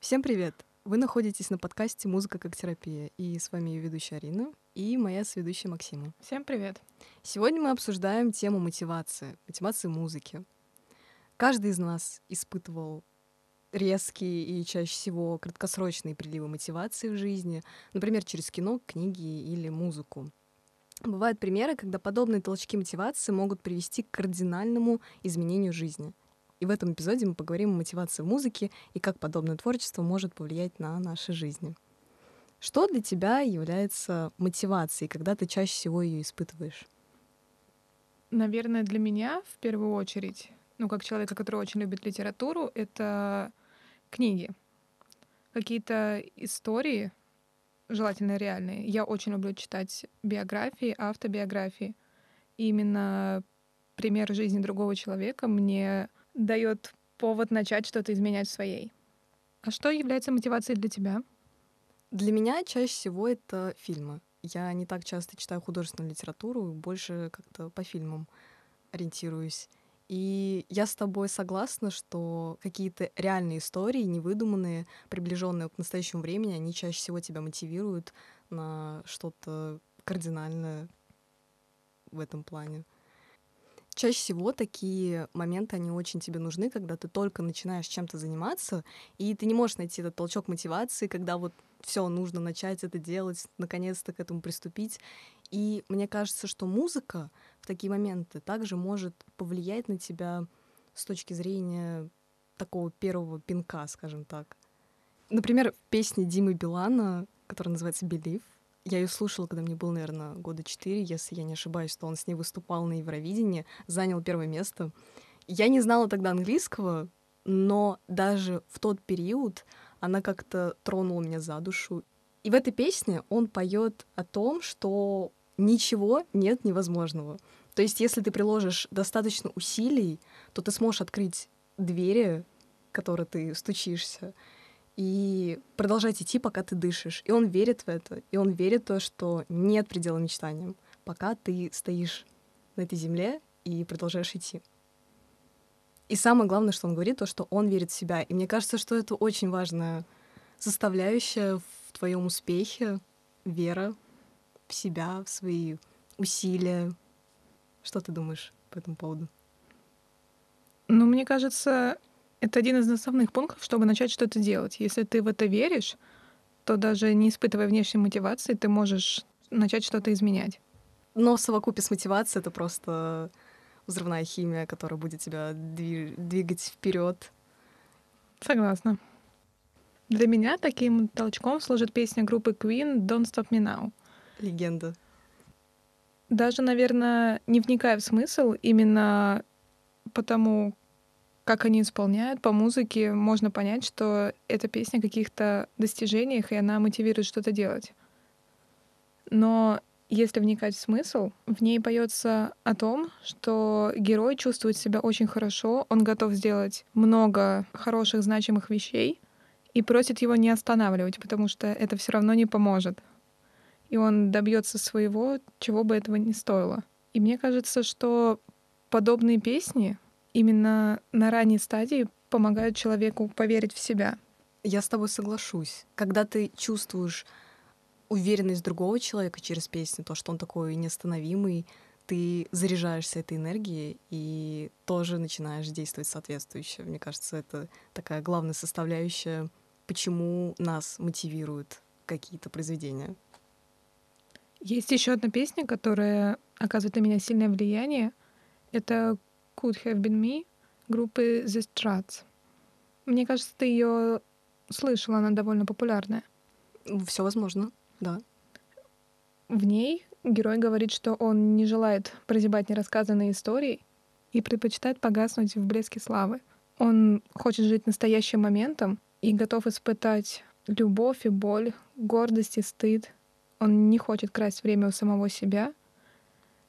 Всем привет! Вы находитесь на подкасте «Музыка как терапия», и с вами ее ведущая Арина и моя сведущая Максима. Всем привет! Сегодня мы обсуждаем тему мотивации, мотивации музыки. Каждый из нас испытывал резкие и чаще всего краткосрочные приливы мотивации в жизни, например, через кино, книги или музыку. Бывают примеры, когда подобные толчки мотивации могут привести к кардинальному изменению жизни. И в этом эпизоде мы поговорим о мотивации музыки и как подобное творчество может повлиять на наши жизни. Что для тебя является мотивацией, когда ты чаще всего ее испытываешь? Наверное, для меня в первую очередь, ну, как человека, который очень любит литературу, это книги. Какие-то истории, желательно реальные. Я очень люблю читать биографии, автобиографии. И именно пример жизни другого человека мне дает повод начать что-то изменять в своей. А что является мотивацией для тебя? Для меня чаще всего это фильмы. Я не так часто читаю художественную литературу, больше как-то по фильмам ориентируюсь. И я с тобой согласна, что какие-то реальные истории, невыдуманные, приближенные к настоящему времени, они чаще всего тебя мотивируют на что-то кардинальное в этом плане. Чаще всего такие моменты, они очень тебе нужны, когда ты только начинаешь чем-то заниматься, и ты не можешь найти этот толчок мотивации, когда вот все нужно начать это делать, наконец-то к этому приступить. И мне кажется, что музыка в такие моменты также может повлиять на тебя с точки зрения такого первого пинка, скажем так. Например, в песне Димы Билана, которая называется «Believe», я ее слушала, когда мне было, наверное, года четыре, если я не ошибаюсь, что он с ней выступал на Евровидении, занял первое место. Я не знала тогда английского, но даже в тот период она как-то тронула меня за душу. И в этой песне он поет о том, что ничего нет невозможного. То есть, если ты приложишь достаточно усилий, то ты сможешь открыть двери, которые ты стучишься, и продолжать идти, пока ты дышишь. И он верит в это, и он верит в то, что нет предела мечтаниям, пока ты стоишь на этой земле и продолжаешь идти. И самое главное, что он говорит, то, что он верит в себя. И мне кажется, что это очень важная составляющая в твоем успехе, вера в себя, в свои усилия. Что ты думаешь по этому поводу? Ну, мне кажется, это один из основных пунктов, чтобы начать что-то делать. Если ты в это веришь, то даже не испытывая внешней мотивации, ты можешь начать что-то изменять. Но в совокупе с мотивацией это просто взрывная химия, которая будет тебя двигать вперед. Согласна. Для меня таким толчком служит песня группы Queen «Don't Stop Me Now». Легенда. Даже, наверное, не вникая в смысл, именно потому, как они исполняют по музыке, можно понять, что эта песня о каких-то достижениях, и она мотивирует что-то делать. Но если вникать в смысл, в ней поется о том, что герой чувствует себя очень хорошо, он готов сделать много хороших, значимых вещей и просит его не останавливать, потому что это все равно не поможет. И он добьется своего, чего бы этого не стоило. И мне кажется, что подобные песни именно на ранней стадии помогают человеку поверить в себя. Я с тобой соглашусь. Когда ты чувствуешь уверенность другого человека через песню, то, что он такой неостановимый, ты заряжаешься этой энергией и тоже начинаешь действовать соответствующе. Мне кажется, это такая главная составляющая, почему нас мотивируют какие-то произведения. Есть еще одна песня, которая оказывает на меня сильное влияние. Это Could Have Been Me группы The Struts. Мне кажется, ты ее слышала, она довольно популярная. Все возможно, да. В ней герой говорит, что он не желает прозябать нерассказанные истории и предпочитает погаснуть в блеске славы. Он хочет жить настоящим моментом и готов испытать любовь и боль, гордость и стыд. Он не хочет красть время у самого себя,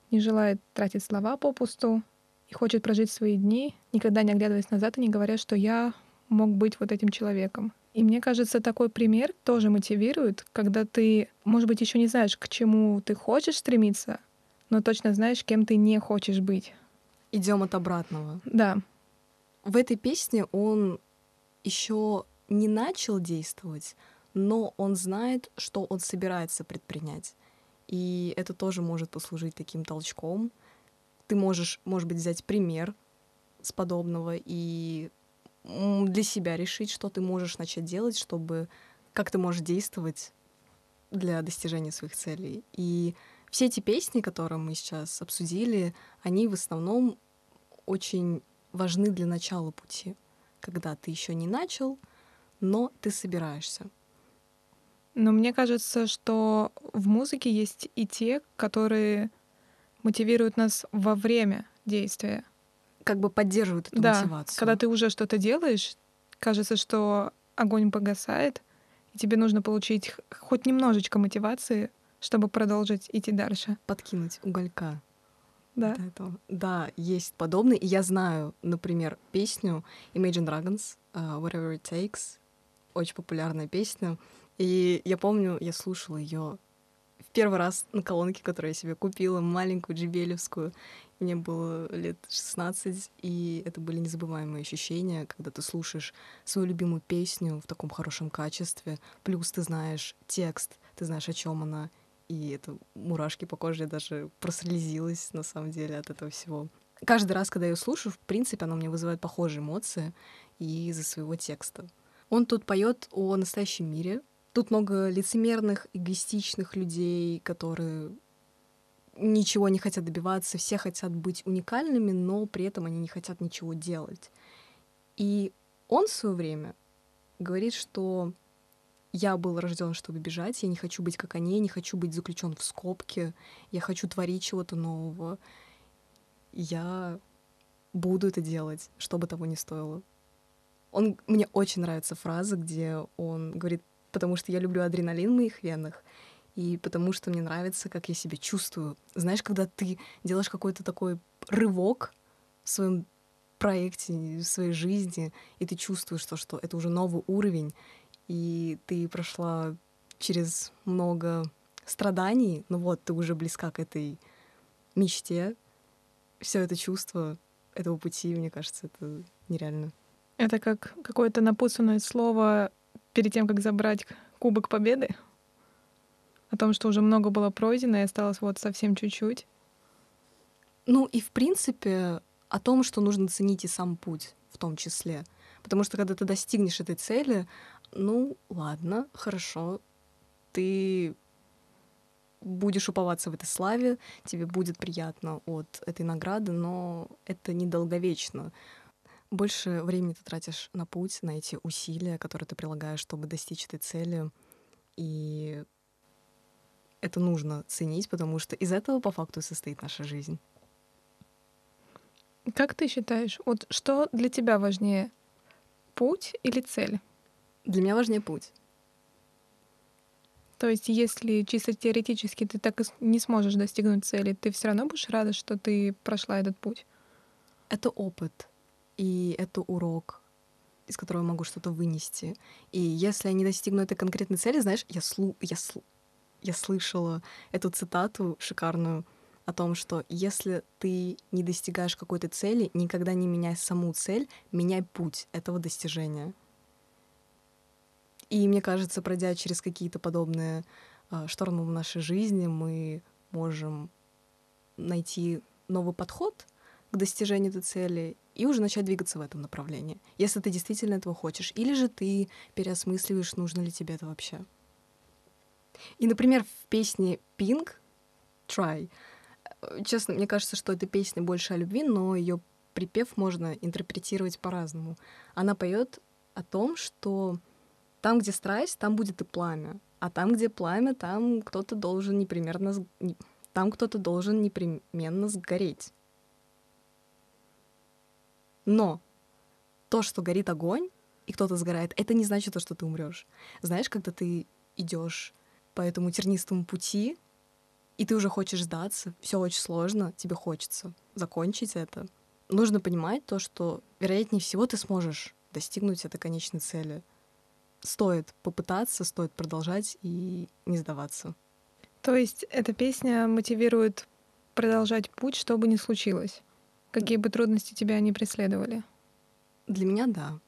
не желает тратить слова попусту, и хочет прожить свои дни, никогда не оглядываясь назад и не говоря, что я мог быть вот этим человеком. И мне кажется, такой пример тоже мотивирует, когда ты, может быть, еще не знаешь, к чему ты хочешь стремиться, но точно знаешь, кем ты не хочешь быть. Идем от обратного. Да. В этой песне он еще не начал действовать, но он знает, что он собирается предпринять. И это тоже может послужить таким толчком. Ты можешь, может быть, взять пример с подобного и для себя решить, что ты можешь начать делать, чтобы как ты можешь действовать для достижения своих целей. И все эти песни, которые мы сейчас обсудили, они в основном очень важны для начала пути, когда ты еще не начал, но ты собираешься. Но мне кажется, что в музыке есть и те, которые мотивируют нас во время действия. Как бы поддерживают эту да, мотивацию. Когда ты уже что-то делаешь, кажется, что огонь погасает, и тебе нужно получить хоть немножечко мотивации, чтобы продолжить идти дальше. Подкинуть уголька. Да. Да, есть подобные. И я знаю, например, песню Imagine Dragons uh, Whatever It Takes. Очень популярная песня. И я помню, я слушала ее первый раз на колонке, которую я себе купила, маленькую джибелевскую. Мне было лет 16, и это были незабываемые ощущения, когда ты слушаешь свою любимую песню в таком хорошем качестве, плюс ты знаешь текст, ты знаешь, о чем она, и это мурашки по коже, я даже прослезилась, на самом деле, от этого всего. Каждый раз, когда я ее слушаю, в принципе, она мне вызывает похожие эмоции и из-за своего текста. Он тут поет о настоящем мире. Тут много лицемерных, эгоистичных людей, которые ничего не хотят добиваться, все хотят быть уникальными, но при этом они не хотят ничего делать. И он в свое время говорит, что я был рожден, чтобы бежать, я не хочу быть как они, я не хочу быть заключен в скобки, я хочу творить чего-то нового. Я буду это делать, что бы того ни стоило. Он, мне очень нравится фраза, где он говорит, потому что я люблю адреналин в моих венах, и потому что мне нравится, как я себя чувствую. Знаешь, когда ты делаешь какой-то такой рывок в своем проекте, в своей жизни, и ты чувствуешь то, что это уже новый уровень, и ты прошла через много страданий, ну вот, ты уже близка к этой мечте, все это чувство этого пути, мне кажется, это нереально. Это как какое-то напутственное слово перед тем, как забрать Кубок Победы? О том, что уже много было пройдено и осталось вот совсем чуть-чуть? Ну и в принципе о том, что нужно ценить и сам путь в том числе. Потому что когда ты достигнешь этой цели, ну ладно, хорошо, ты будешь уповаться в этой славе, тебе будет приятно от этой награды, но это недолговечно. Больше времени ты тратишь на путь, на эти усилия, которые ты прилагаешь, чтобы достичь этой цели. И это нужно ценить, потому что из этого по факту состоит наша жизнь. Как ты считаешь, вот что для тебя важнее, путь или цель? Для меня важнее путь. То есть, если чисто теоретически ты так и не сможешь достигнуть цели, ты все равно будешь рада, что ты прошла этот путь? Это опыт, и это урок, из которого я могу что-то вынести. И если я не достигну этой конкретной цели, знаешь, я, слу я, сл я слышала эту цитату шикарную о том, что если ты не достигаешь какой-то цели, никогда не меняй саму цель, меняй путь этого достижения. И мне кажется, пройдя через какие-то подобные э, штормы в нашей жизни, мы можем найти новый подход к достижению этой цели и уже начать двигаться в этом направлении, если ты действительно этого хочешь. Или же ты переосмысливаешь, нужно ли тебе это вообще. И, например, в песне Pink Try, э, честно, мне кажется, что эта песня больше о любви, но ее припев можно интерпретировать по-разному. Она поет о том, что там, где страсть, там будет и пламя. А там, где пламя, там кто-то должен непременно... Там кто-то должен непременно сгореть. Но то, что горит огонь, и кто-то сгорает, это не значит то, что ты умрешь. Знаешь, когда ты идешь по этому тернистому пути, и ты уже хочешь сдаться, все очень сложно, тебе хочется закончить это. Нужно понимать то, что, вероятнее всего, ты сможешь достигнуть этой конечной цели стоит попытаться, стоит продолжать и не сдаваться. То есть эта песня мотивирует продолжать путь, что бы ни случилось, какие бы трудности тебя ни преследовали? Для меня — да.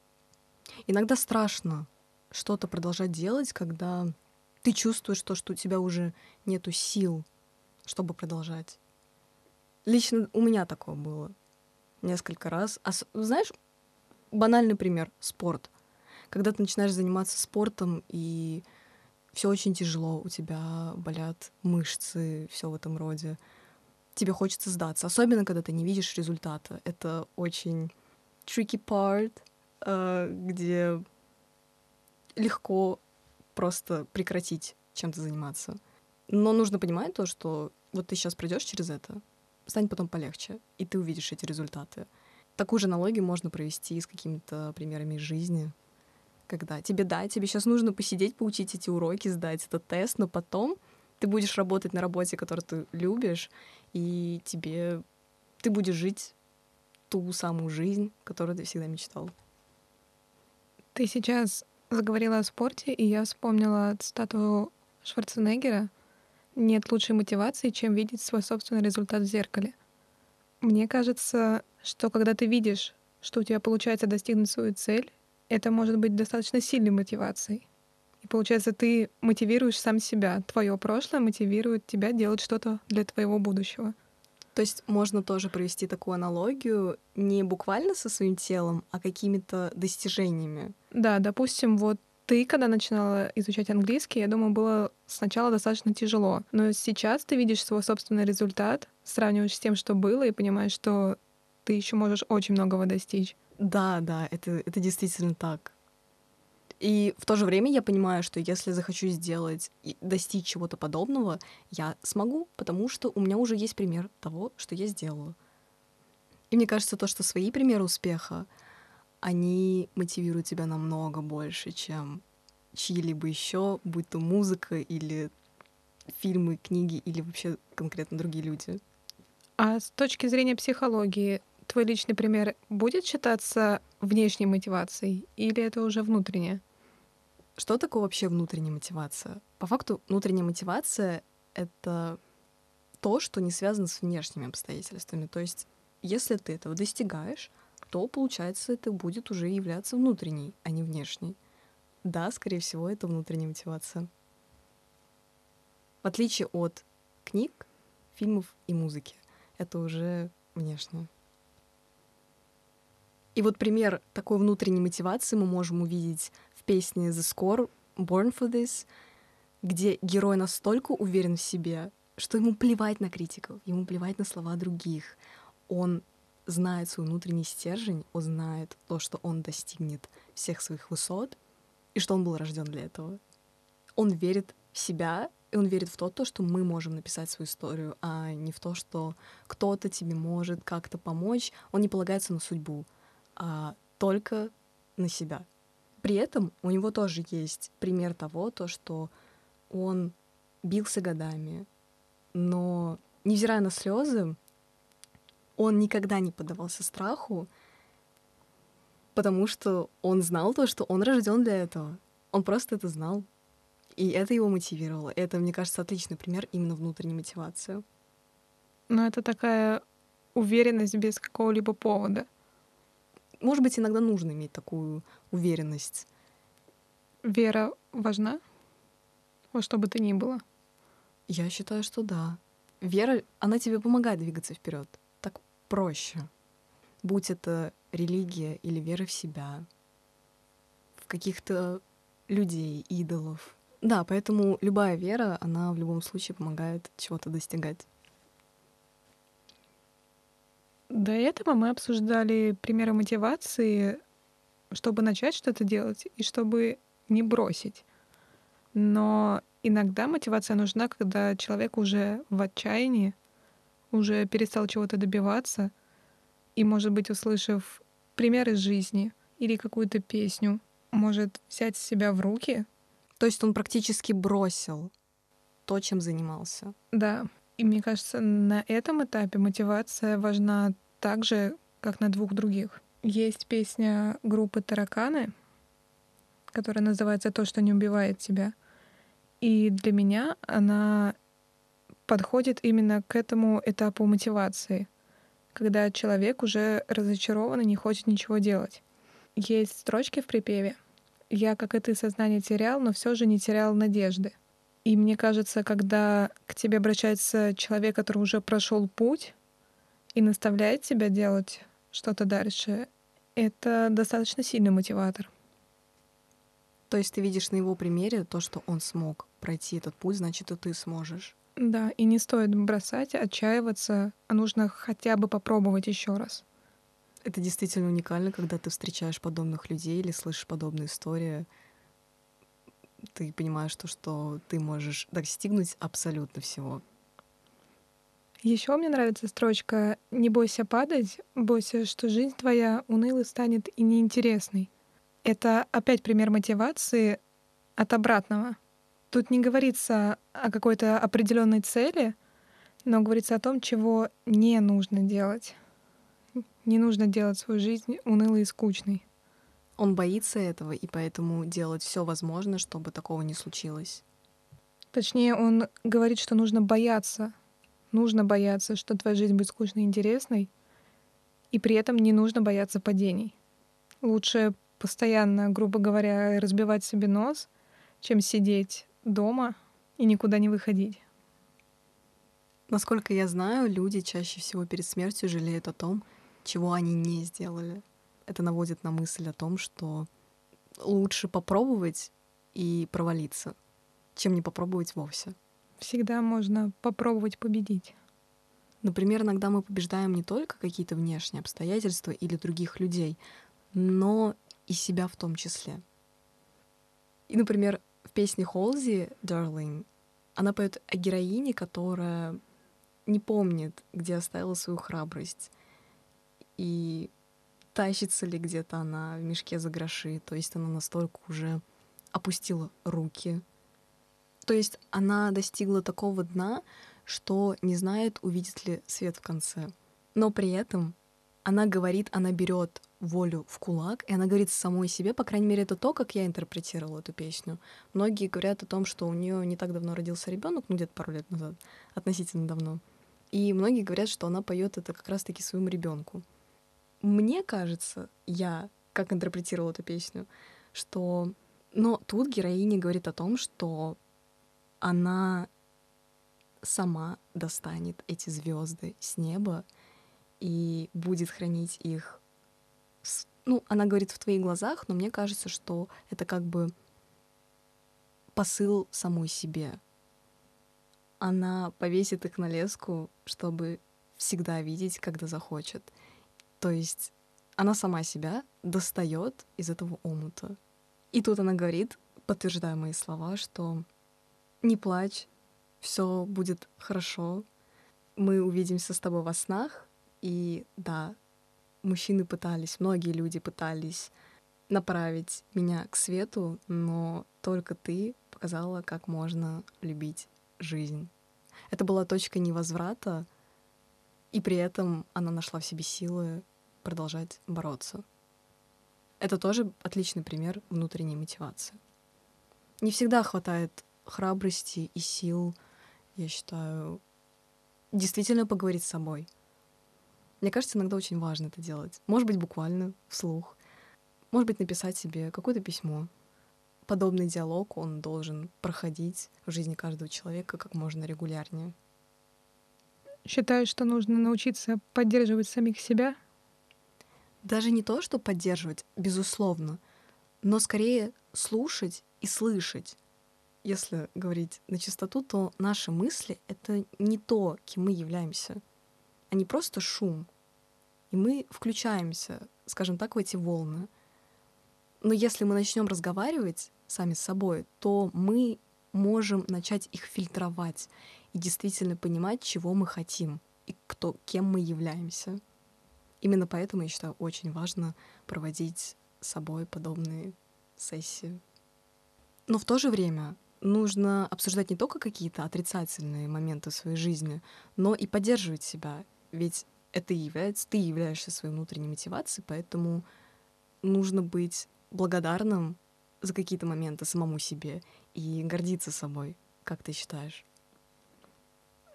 Иногда страшно что-то продолжать делать, когда ты чувствуешь то, что у тебя уже нету сил, чтобы продолжать. Лично у меня такое было несколько раз. А знаешь, банальный пример — спорт. Когда ты начинаешь заниматься спортом, и все очень тяжело, у тебя болят мышцы, все в этом роде. Тебе хочется сдаться, особенно когда ты не видишь результата. Это очень tricky part, э, где легко просто прекратить чем-то заниматься. Но нужно понимать то, что вот ты сейчас пройдешь через это, станет потом полегче, и ты увидишь эти результаты. Такую же аналогию можно провести с какими-то примерами из жизни, когда тебе, да, тебе сейчас нужно посидеть, поучить эти уроки, сдать этот тест, но потом ты будешь работать на работе, которую ты любишь, и тебе ты будешь жить ту самую жизнь, которую ты всегда мечтал. Ты сейчас заговорила о спорте, и я вспомнила цитату Шварценеггера «Нет лучшей мотивации, чем видеть свой собственный результат в зеркале». Мне кажется, что когда ты видишь, что у тебя получается достигнуть свою цель, это может быть достаточно сильной мотивацией. И получается, ты мотивируешь сам себя. Твое прошлое мотивирует тебя делать что-то для твоего будущего. То есть можно тоже провести такую аналогию не буквально со своим телом, а какими-то достижениями. Да, допустим, вот ты, когда начинала изучать английский, я думаю, было сначала достаточно тяжело. Но сейчас ты видишь свой собственный результат, сравниваешь с тем, что было, и понимаешь, что ты еще можешь очень многого достичь. Да, да, это, это действительно так. И в то же время я понимаю, что если захочу сделать и достичь чего-то подобного, я смогу, потому что у меня уже есть пример того, что я сделала. И мне кажется, то, что свои примеры успеха, они мотивируют тебя намного больше, чем чьи-либо еще, будь то музыка или фильмы, книги или вообще конкретно другие люди. А с точки зрения психологии, твой личный пример будет считаться внешней мотивацией или это уже внутреннее? Что такое вообще внутренняя мотивация? По факту внутренняя мотивация — это то, что не связано с внешними обстоятельствами. То есть если ты этого достигаешь, то, получается, это будет уже являться внутренней, а не внешней. Да, скорее всего, это внутренняя мотивация. В отличие от книг, фильмов и музыки, это уже внешнее. И вот пример такой внутренней мотивации мы можем увидеть в песне The Score Born for This, где герой настолько уверен в себе, что ему плевать на критиков, ему плевать на слова других. Он знает свой внутренний стержень, он знает то, что он достигнет всех своих высот, и что он был рожден для этого. Он верит в себя, и он верит в то, то, что мы можем написать свою историю, а не в то, что кто-то тебе может как-то помочь. Он не полагается на судьбу, а только на себя. При этом у него тоже есть пример того, то, что он бился годами, но, невзирая на слезы, он никогда не поддавался страху, потому что он знал то, что он рожден для этого. Он просто это знал. И это его мотивировало. Это, мне кажется, отличный пример именно внутренней мотивации. Но это такая уверенность без какого-либо повода. Может быть, иногда нужно иметь такую уверенность. Вера важна? Во что бы то ни было? Я считаю, что да. Вера, она тебе помогает двигаться вперед проще. Будь это религия или вера в себя, в каких-то людей, идолов. Да, поэтому любая вера, она в любом случае помогает чего-то достигать. До этого мы обсуждали примеры мотивации, чтобы начать что-то делать и чтобы не бросить. Но иногда мотивация нужна, когда человек уже в отчаянии, уже перестал чего-то добиваться, и, может быть, услышав пример из жизни или какую-то песню, может взять себя в руки. То есть он практически бросил то, чем занимался. Да. И мне кажется, на этом этапе мотивация важна так же, как на двух других. Есть песня группы «Тараканы», которая называется «То, что не убивает тебя». И для меня она подходит именно к этому этапу мотивации, когда человек уже разочарован и не хочет ничего делать. есть строчки в припеве. Я, как и ты, сознание терял, но все же не терял надежды. И мне кажется, когда к тебе обращается человек, который уже прошел путь и наставляет тебя делать что-то дальше, это достаточно сильный мотиватор. То есть ты видишь на его примере то, что он смог пройти этот путь, значит, и ты сможешь. Да, и не стоит бросать, отчаиваться, а нужно хотя бы попробовать еще раз. Это действительно уникально, когда ты встречаешь подобных людей или слышишь подобные истории. Ты понимаешь то, что ты можешь достигнуть абсолютно всего. Еще мне нравится строчка «Не бойся падать, бойся, что жизнь твоя унылой станет и неинтересной». Это опять пример мотивации от обратного. Тут не говорится о какой-то определенной цели, но говорится о том, чего не нужно делать. Не нужно делать свою жизнь унылой и скучной. Он боится этого, и поэтому делать все возможное, чтобы такого не случилось. Точнее, он говорит, что нужно бояться. Нужно бояться, что твоя жизнь будет скучной и интересной, и при этом не нужно бояться падений. Лучше постоянно, грубо говоря, разбивать себе нос, чем сидеть дома и никуда не выходить. Насколько я знаю, люди чаще всего перед смертью жалеют о том, чего они не сделали. Это наводит на мысль о том, что лучше попробовать и провалиться, чем не попробовать вовсе. Всегда можно попробовать победить. Например, иногда мы побеждаем не только какие-то внешние обстоятельства или других людей, но и себя в том числе. И, например, в песне Холзи «Darling» она поет о героине, которая не помнит, где оставила свою храбрость, и тащится ли где-то она в мешке за гроши. То есть она настолько уже опустила руки. То есть она достигла такого дна, что не знает, увидит ли свет в конце. Но при этом она говорит, она берет волю в кулак, и она говорит самой себе, по крайней мере, это то, как я интерпретировала эту песню. Многие говорят о том, что у нее не так давно родился ребенок, ну где-то пару лет назад, относительно давно. И многие говорят, что она поет это как раз-таки своему ребенку. Мне кажется, я как интерпретировала эту песню, что... Но тут героиня говорит о том, что она сама достанет эти звезды с неба и будет хранить их. Ну, она говорит в твоих глазах, но мне кажется, что это как бы посыл самой себе. Она повесит их на леску, чтобы всегда видеть, когда захочет. То есть она сама себя достает из этого омута. И тут она говорит, подтверждая мои слова, что не плачь, все будет хорошо, мы увидимся с тобой во снах. И да, мужчины пытались, многие люди пытались направить меня к свету, но только ты показала, как можно любить жизнь. Это была точка невозврата, и при этом она нашла в себе силы продолжать бороться. Это тоже отличный пример внутренней мотивации. Не всегда хватает храбрости и сил, я считаю, действительно поговорить с собой. Мне кажется, иногда очень важно это делать. Может быть, буквально, вслух. Может быть, написать себе какое-то письмо. Подобный диалог, он должен проходить в жизни каждого человека как можно регулярнее. Считаю, что нужно научиться поддерживать самих себя даже не то, что поддерживать, безусловно, но скорее слушать и слышать. Если говорить на чистоту, то наши мысли — это не то, кем мы являемся. Они просто шум. И мы включаемся, скажем так, в эти волны. Но если мы начнем разговаривать сами с собой, то мы можем начать их фильтровать и действительно понимать, чего мы хотим и кто, кем мы являемся. Именно поэтому я считаю очень важно проводить с собой подобные сессии. Но в то же время нужно обсуждать не только какие-то отрицательные моменты своей жизни, но и поддерживать себя. Ведь это и является, ты являешься своей внутренней мотивацией, поэтому нужно быть благодарным за какие-то моменты самому себе и гордиться собой. Как ты считаешь?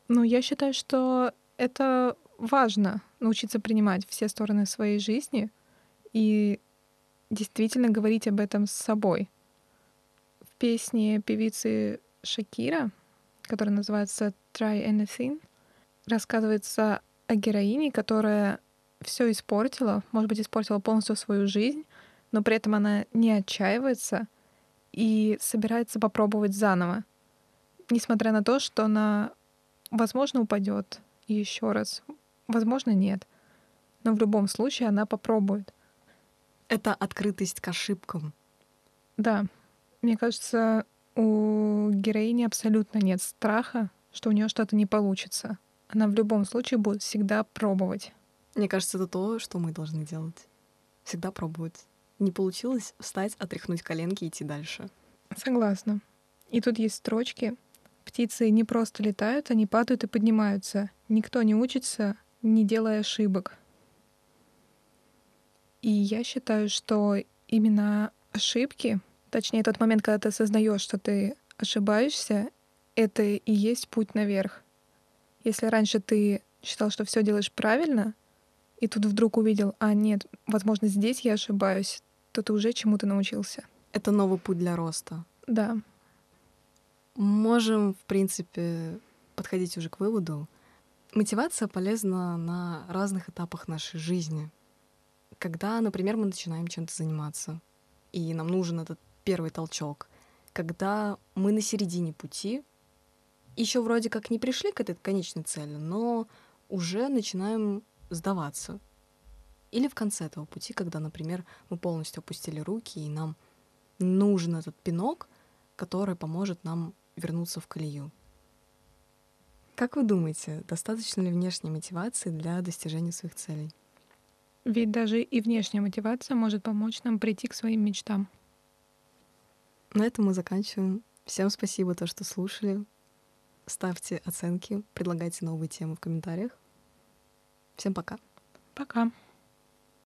Ну, я считаю, что это важно научиться принимать все стороны своей жизни и действительно говорить об этом с собой. В песне певицы Шакира, которая называется Try Anything, рассказывается о героине, которая все испортила, может быть, испортила полностью свою жизнь, но при этом она не отчаивается и собирается попробовать заново. Несмотря на то, что она, возможно, упадет еще раз, возможно, нет. Но в любом случае она попробует. Это открытость к ошибкам. Да. Мне кажется, у героини абсолютно нет страха, что у нее что-то не получится. Она в любом случае будет всегда пробовать. Мне кажется, это то, что мы должны делать. Всегда пробовать. Не получилось встать, отряхнуть коленки и идти дальше. Согласна. И тут есть строчки. Птицы не просто летают, они падают и поднимаются. Никто не учится, не делая ошибок. И я считаю, что именно ошибки, точнее тот момент, когда ты осознаешь, что ты ошибаешься, это и есть путь наверх. Если раньше ты считал, что все делаешь правильно, и тут вдруг увидел, а нет, возможно, здесь я ошибаюсь, то ты уже чему-то научился. Это новый путь для роста. Да. Можем, в принципе, подходить уже к выводу. Мотивация полезна на разных этапах нашей жизни. Когда, например, мы начинаем чем-то заниматься, и нам нужен этот первый толчок. Когда мы на середине пути, еще вроде как не пришли к этой конечной цели, но уже начинаем сдаваться. Или в конце этого пути, когда, например, мы полностью опустили руки, и нам нужен этот пинок, который поможет нам вернуться в колею. Как вы думаете, достаточно ли внешней мотивации для достижения своих целей? Ведь даже и внешняя мотивация может помочь нам прийти к своим мечтам. На этом мы заканчиваем. Всем спасибо, то, что слушали. Ставьте оценки, предлагайте новые темы в комментариях. Всем пока. Пока.